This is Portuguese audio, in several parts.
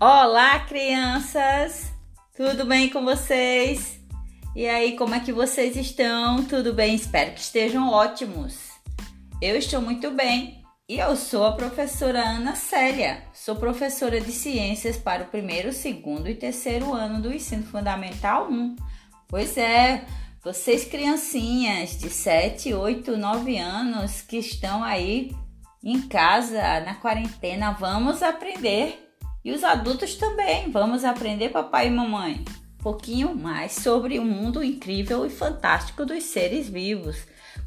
Olá, crianças! Tudo bem com vocês? E aí, como é que vocês estão? Tudo bem? Espero que estejam ótimos. Eu estou muito bem e eu sou a professora Ana Célia. Sou professora de ciências para o primeiro, segundo e terceiro ano do ensino fundamental 1. Pois é, vocês criancinhas de 7, 8, 9 anos que estão aí em casa na quarentena, vamos aprender e os adultos também. Vamos aprender, papai e mamãe, um pouquinho mais sobre o mundo incrível e fantástico dos seres vivos.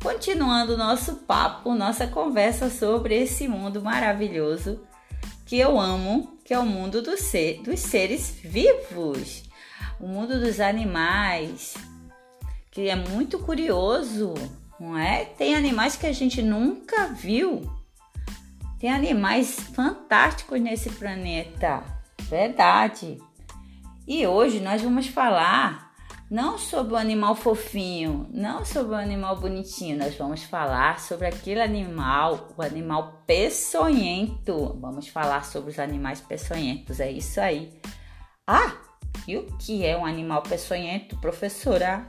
Continuando nosso papo, nossa conversa sobre esse mundo maravilhoso que eu amo, que é o mundo do ser, dos seres vivos, o mundo dos animais, que é muito curioso, não é? Tem animais que a gente nunca viu tem animais fantásticos nesse planeta, verdade. E hoje nós vamos falar não sobre o animal fofinho, não sobre o animal bonitinho, nós vamos falar sobre aquele animal, o animal peçonhento. Vamos falar sobre os animais peçonhentos, é isso aí. Ah, e o que é um animal peçonhento, professora?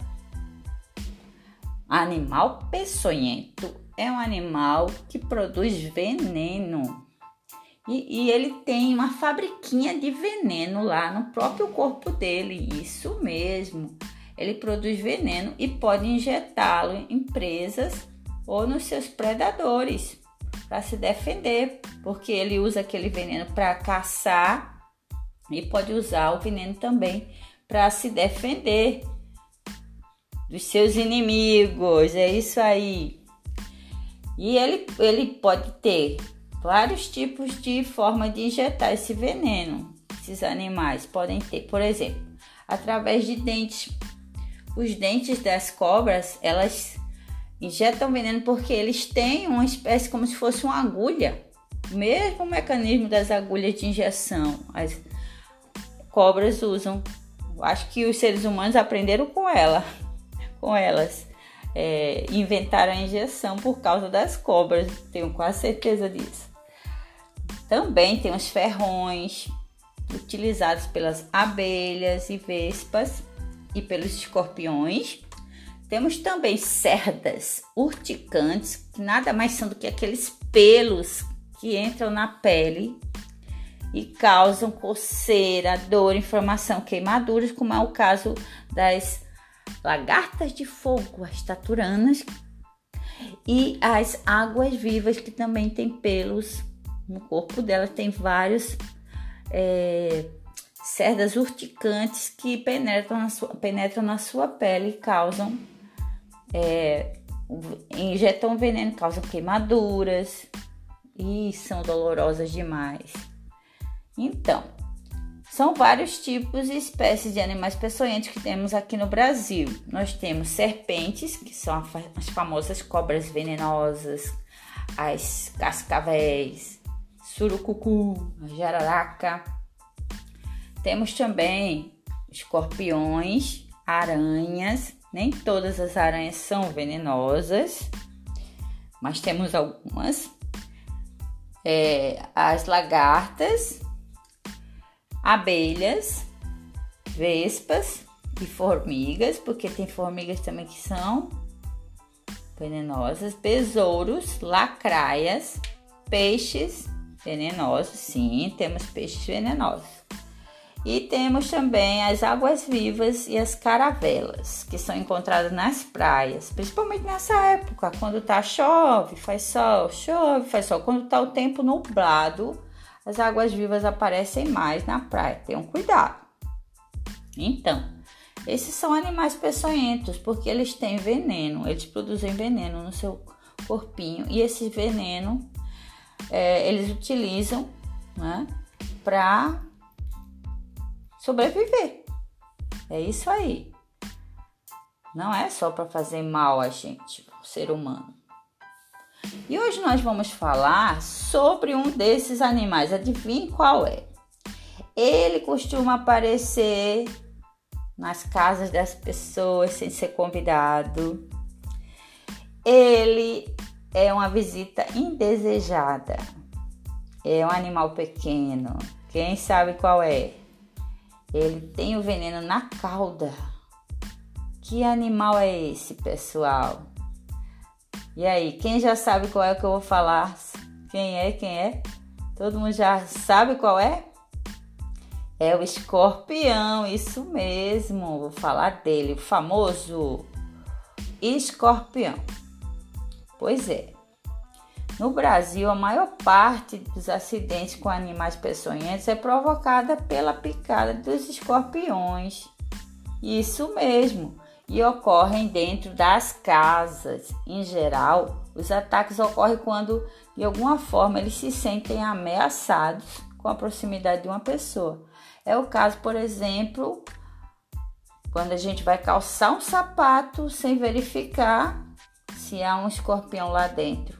Animal peçonhento é um animal que produz veneno. E, e, ele tem uma fabriquinha de veneno lá no próprio corpo dele. Isso mesmo. Ele produz veneno e pode injetá-lo em presas ou nos seus predadores para se defender, porque ele usa aquele veneno para caçar e pode usar o veneno também para se defender dos seus inimigos. É isso aí. E ele, ele pode ter vários tipos de forma de injetar esse veneno. Esses animais podem ter, por exemplo, através de dentes. Os dentes das cobras, elas injetam veneno porque eles têm uma espécie como se fosse uma agulha. Mesmo mecanismo das agulhas de injeção. As cobras usam. Acho que os seres humanos aprenderam com ela, com elas é, inventaram a injeção por causa das cobras, tenho quase certeza disso. Também tem os ferrões utilizados pelas abelhas e vespas e pelos escorpiões. Temos também cerdas urticantes, que nada mais são do que aqueles pelos que entram na pele e causam coceira, dor, inflamação, queimaduras, como é o caso das lagartas de fogo, as taturanas e as águas vivas que também tem pelos no corpo dela tem vários é, cerdas urticantes que penetram na sua, penetram na sua pele e causam é, injetam veneno, causam queimaduras e são dolorosas demais. Então, são vários tipos e espécies de animais peçonhentos que temos aqui no Brasil. Nós temos serpentes, que são as famosas cobras venenosas, as cascavéis, surucucu, jararaca. Temos também escorpiões, aranhas. Nem todas as aranhas são venenosas, mas temos algumas. É, as lagartas, abelhas, vespas e formigas, porque tem formigas também que são venenosas, besouros, lacraias, peixes venenosos, sim, temos peixes venenosos. E temos também as águas-vivas e as caravelas, que são encontradas nas praias, principalmente nessa época, quando tá chove, faz sol, chove, faz sol, quando tá o tempo nublado, as águas vivas aparecem mais na praia. Tenham cuidado. Então, esses são animais peçonhentos porque eles têm veneno, eles produzem veneno no seu corpinho e esse veneno é, eles utilizam né, para sobreviver. É isso aí. Não é só para fazer mal a gente, o ser humano. E hoje nós vamos falar sobre um desses animais. Adivinhe qual é? Ele costuma aparecer nas casas das pessoas sem ser convidado. Ele é uma visita indesejada. É um animal pequeno Quem sabe qual é? Ele tem o veneno na cauda. Que animal é esse, pessoal? E aí, quem já sabe qual é que eu vou falar? Quem é? Quem é? Todo mundo já sabe qual é? É o escorpião, isso mesmo. Vou falar dele, o famoso escorpião. Pois é. No Brasil, a maior parte dos acidentes com animais peçonhentos é provocada pela picada dos escorpiões. Isso mesmo. E ocorrem dentro das casas. Em geral, os ataques ocorrem quando, de alguma forma, eles se sentem ameaçados com a proximidade de uma pessoa. É o caso, por exemplo, quando a gente vai calçar um sapato sem verificar se há um escorpião lá dentro.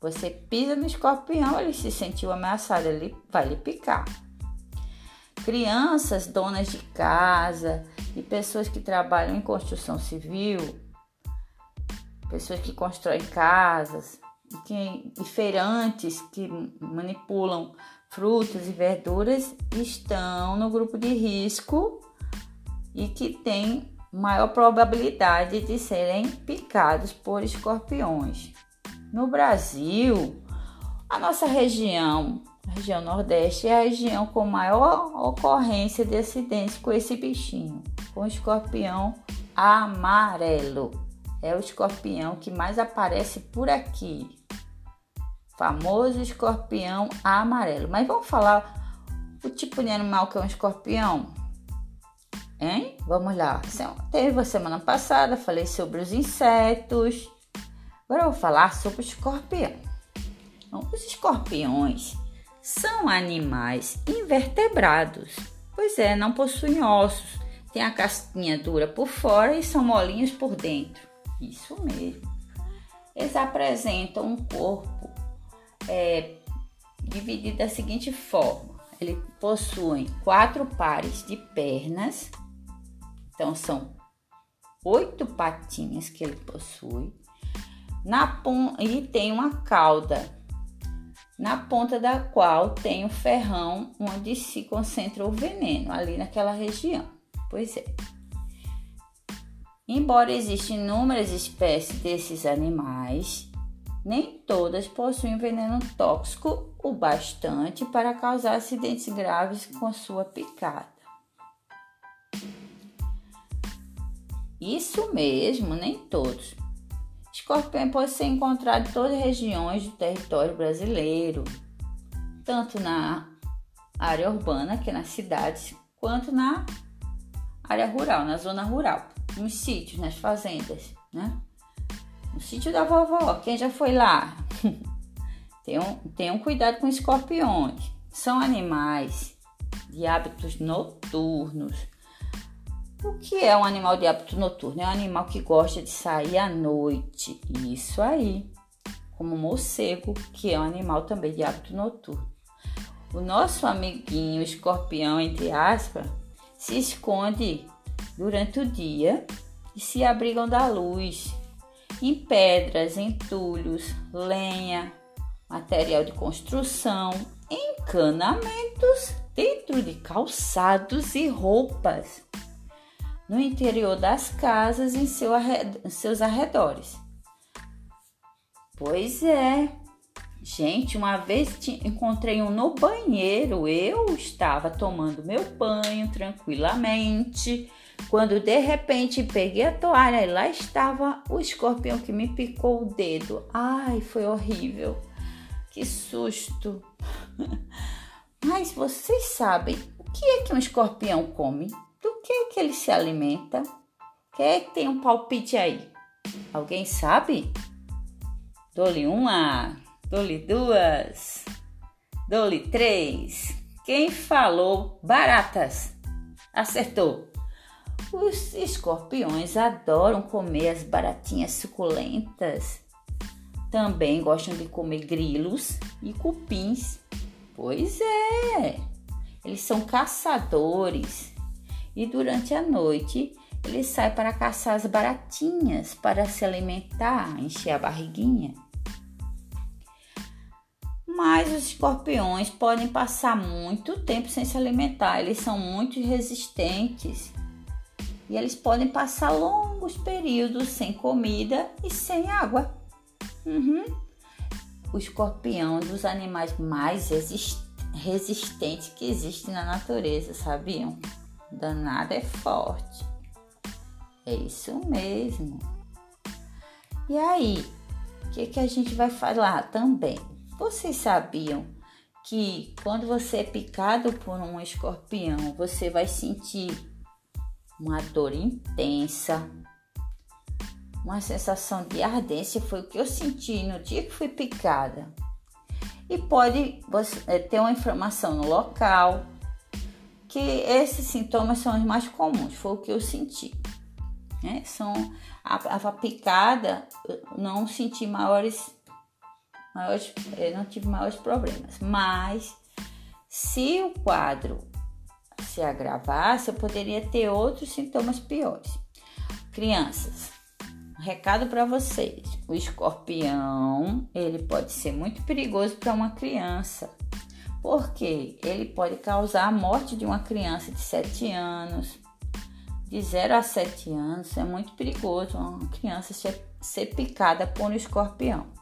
Você pisa no escorpião, ele se sentiu ameaçado, ele vai lhe picar. Crianças, donas de casa pessoas que trabalham em construção civil, pessoas que constroem casas que, e feirantes que manipulam frutas e verduras estão no grupo de risco e que têm maior probabilidade de serem picados por escorpiões. No Brasil, a nossa região, a região Nordeste, é a região com maior ocorrência de acidentes com esse bichinho, com escorpião amarelo. É o escorpião que mais aparece por aqui. Famoso escorpião amarelo. Mas vamos falar o tipo de animal que é um escorpião? Hein? Vamos lá. Teve a semana passada, falei sobre os insetos. Agora eu vou falar sobre o escorpião. Então, os escorpiões são animais invertebrados, pois é, não possuem ossos, têm a casquinha dura por fora e são molinhos por dentro. Isso mesmo. Eles apresentam um corpo é, dividido da seguinte forma: eles possuem quatro pares de pernas, então são oito patinhas que ele possui na e tem uma cauda, na ponta da qual tem o ferrão onde se concentra o veneno, ali naquela região. Pois é. Embora existam inúmeras espécies desses animais, nem todas possuem veneno tóxico o bastante para causar acidentes graves com sua picada. Isso mesmo, nem todos. Escorpião pode ser encontrado em todas as regiões do território brasileiro, tanto na área urbana, que é nas cidades, quanto na área rural, na zona rural, nos sítios, nas fazendas, né? No sítio da vovó, quem já foi lá? tenham, tenham cuidado com escorpiões. São animais de hábitos noturnos o que é um animal de hábito noturno? É um animal que gosta de sair à noite. Isso aí. Como o morcego, que é um animal também de hábito noturno. O nosso amiguinho escorpião, entre aspas, se esconde durante o dia e se abrigam da luz em pedras, entulhos, lenha, material de construção, encanamentos, dentro de calçados e roupas no interior das casas em seu arred seus arredores. Pois é. Gente, uma vez encontrei um no banheiro. Eu estava tomando meu banho tranquilamente. Quando de repente peguei a toalha e lá estava o escorpião que me picou o dedo. Ai, foi horrível. Que susto. Mas vocês sabem o que é que um escorpião come? Do que que ele se alimenta? Quem é que tem um palpite aí? Alguém sabe? Dou-lhe uma, dou-lhe duas, dou-lhe três. Quem falou baratas? Acertou. Os escorpiões adoram comer as baratinhas suculentas. Também gostam de comer grilos e cupins. Pois é, eles são caçadores e durante a noite ele sai para caçar as baratinhas para se alimentar, encher a barriguinha. Mas os escorpiões podem passar muito tempo sem se alimentar, eles são muito resistentes e eles podem passar longos períodos sem comida e sem água. Uhum. O escorpião é um dos animais mais resistentes que existem na natureza, sabiam? Danado é forte. É isso mesmo. E aí, o que, que a gente vai falar também? Vocês sabiam que quando você é picado por um escorpião, você vai sentir uma dor intensa, uma sensação de ardência. Foi o que eu senti no dia que fui picada. E pode é, ter uma inflamação no local, que esses sintomas são os mais comuns, foi o que eu senti. Né? São a, a picada, não senti maiores, maiores, eh, não tive maiores problemas, mas se o quadro se agravasse, eu poderia ter outros sintomas piores. Crianças, um recado para vocês: o escorpião ele pode ser muito perigoso para uma criança, porque ele pode causar a morte de uma criança de 7 anos, de 0 a 7 anos, é muito perigoso uma criança ser, ser picada por um escorpião.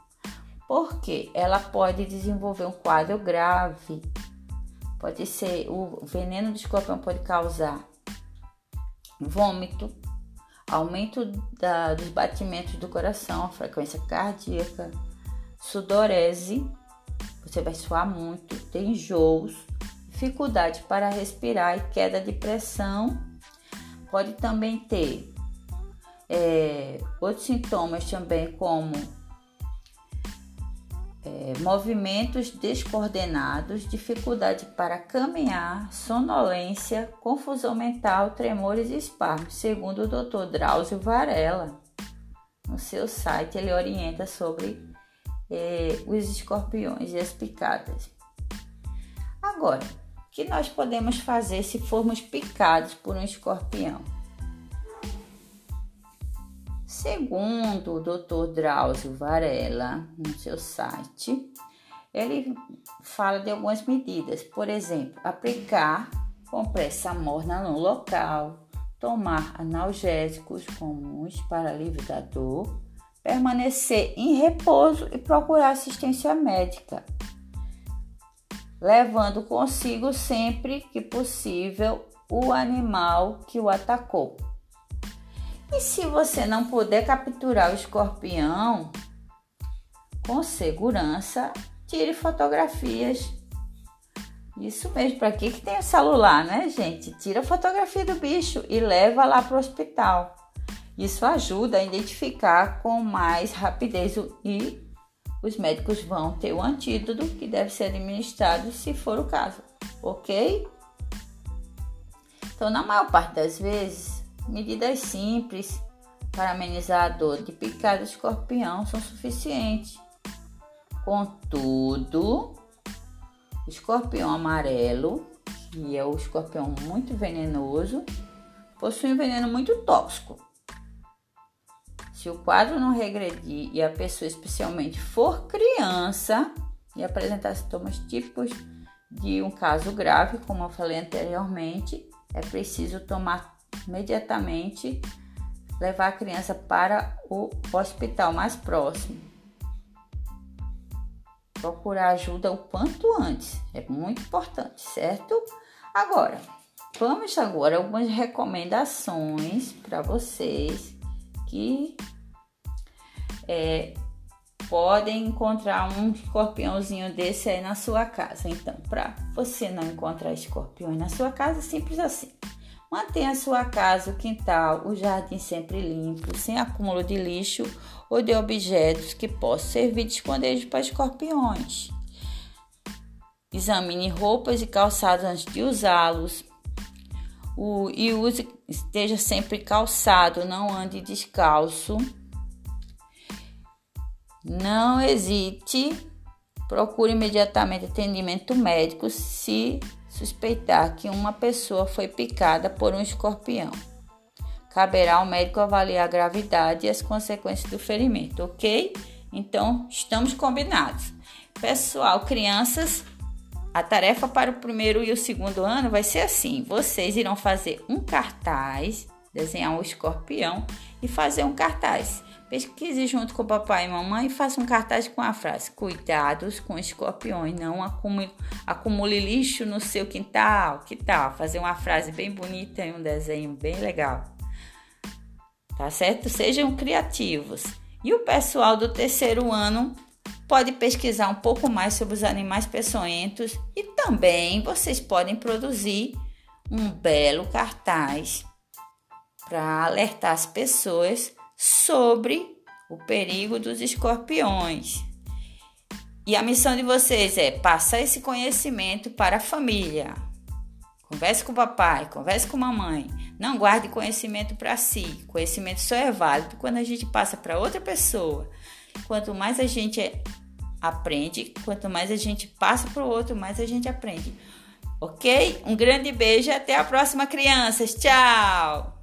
Porque ela pode desenvolver um quadro grave. Pode ser o veneno do escorpião pode causar vômito, aumento da, dos batimentos do coração, frequência cardíaca, sudorese, você vai suar muito, ter enjoos, dificuldade para respirar e queda de pressão Pode também ter é, outros sintomas também como é, movimentos descoordenados, dificuldade para caminhar, sonolência, confusão mental, tremores e espasmos, segundo o Dr. Drauzio Varela. No seu site ele orienta sobre é, os escorpiões e as picadas. Agora, que nós podemos fazer se formos picados por um escorpião? Segundo o Dr. Drauzio Varela, no seu site, ele fala de algumas medidas, por exemplo, aplicar compressa morna no local, tomar analgésicos comuns para alívio da dor, permanecer em repouso e procurar assistência médica levando consigo sempre que possível o animal que o atacou. E se você não puder capturar o escorpião, com segurança, tire fotografias. Isso mesmo, para que, tem o celular, né, gente? Tira a fotografia do bicho e leva lá para o hospital. Isso ajuda a identificar com mais rapidez e os médicos vão ter o antídoto que deve ser administrado se for o caso, ok? Então, na maior parte das vezes, medidas simples para amenizar a dor de picada de escorpião são suficientes. Contudo, o escorpião amarelo, que é o escorpião muito venenoso, possui um veneno muito tóxico se o quadro não regredir e a pessoa especialmente for criança e apresentar sintomas típicos de um caso grave, como eu falei anteriormente, é preciso tomar imediatamente levar a criança para o hospital mais próximo. Procurar ajuda o quanto antes, é muito importante, certo? Agora, vamos agora algumas recomendações para vocês que é, podem encontrar um escorpiãozinho desse aí na sua casa. Então, para você não encontrar escorpiões na sua casa, simples assim. Mantenha sua casa, o quintal, o jardim sempre limpo, sem acúmulo de lixo ou de objetos que possam servir de esconderijo para escorpiões. Examine roupas e calçados antes de usá-los. e use, esteja sempre calçado, não ande descalço. Não hesite, procure imediatamente atendimento médico se suspeitar que uma pessoa foi picada por um escorpião. Caberá ao médico avaliar a gravidade e as consequências do ferimento, ok? Então, estamos combinados. Pessoal, crianças, a tarefa para o primeiro e o segundo ano vai ser assim: vocês irão fazer um cartaz, desenhar um escorpião e fazer um cartaz. Pesquise junto com o papai e mamãe e faça um cartaz com a frase: Cuidados com escorpiões, não acumule, acumule lixo no seu quintal. Que tal? Fazer uma frase bem bonita e um desenho bem legal. Tá certo? Sejam criativos. E o pessoal do terceiro ano pode pesquisar um pouco mais sobre os animais peçonhentos e também vocês podem produzir um belo cartaz para alertar as pessoas sobre o perigo dos escorpiões. E a missão de vocês é passar esse conhecimento para a família. Converse com o papai, converse com a mamãe. Não guarde conhecimento para si. Conhecimento só é válido quando a gente passa para outra pessoa. Quanto mais a gente aprende, quanto mais a gente passa para o outro, mais a gente aprende. Ok? Um grande beijo e até a próxima, crianças. Tchau!